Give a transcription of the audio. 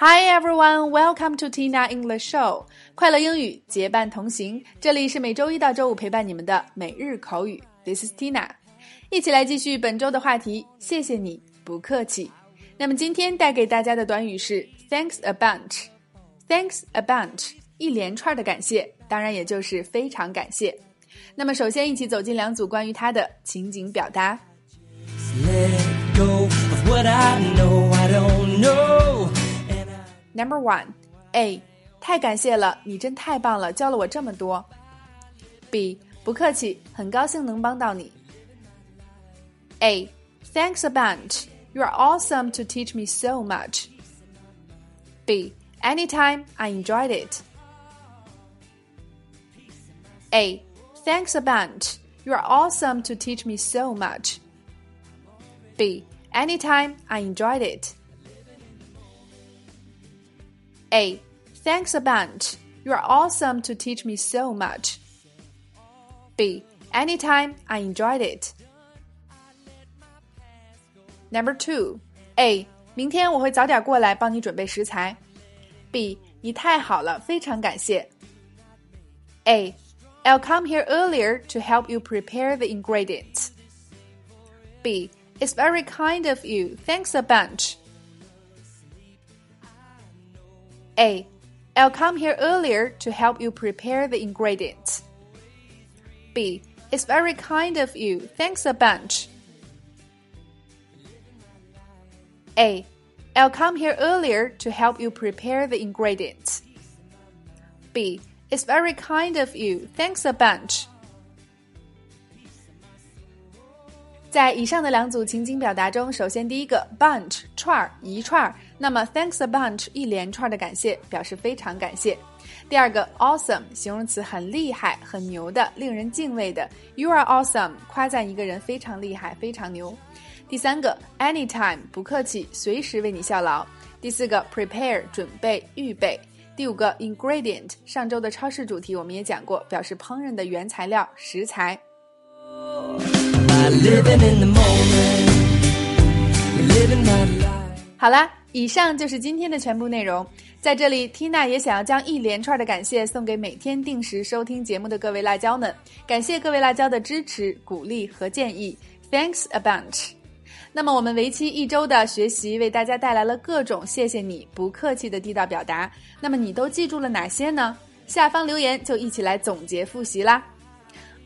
Hi everyone, welcome to Tina English Show。快乐英语结伴同行，这里是每周一到周五陪伴你们的每日口语。This is Tina，一起来继续本周的话题。谢谢你，不客气。那么今天带给大家的短语是 Thanks a bunch。Thanks a bunch，一连串的感谢，当然也就是非常感谢。那么首先一起走进两组关于它的情景表达。Let go of what I know, I don't know. Number one, A，太感谢了，你真太棒了，教了我这么多。B，不客气，很高兴能帮到你。A, thanks a bunch. You are awesome to teach me so much. B, anytime, I enjoyed it. A, thanks a bunch. You are awesome to teach me so much. B, anytime, I enjoyed it. A. Thanks a bunch. You are awesome to teach me so much. B. Anytime, I enjoyed it. Number two. A. 明天我会早点过来帮你准备食材。B. 你太好了，非常感谢。A. I'll come here earlier to help you prepare the ingredients. B. It's very kind of you. Thanks a bunch. A. I'll come here earlier to help you prepare the ingredients. B. It's very kind of you. Thanks a bunch. A. I'll come here earlier to help you prepare the ingredients. B. It's very kind of you. Thanks a bunch. 在以上的两组情景表达中，首先第一个 bunch 串儿一串儿，那么 thanks a bunch 一连串的感谢，表示非常感谢。第二个 awesome 形容词很厉害、很牛的、令人敬畏的，you are awesome 夸赞一个人非常厉害、非常牛。第三个 anytime 不客气，随时为你效劳。第四个 prepare 准备、预备。第五个 ingredient 上周的超市主题我们也讲过，表示烹饪的原材料、食材。好啦，以上就是今天的全部内容。在这里，Tina 也想要将一连串的感谢送给每天定时收听节目的各位辣椒们，感谢各位辣椒的支持、鼓励和建议，Thanks a bunch。那么我们为期一周的学习，为大家带来了各种谢谢你不客气的地道表达。那么你都记住了哪些呢？下方留言就一起来总结复习啦。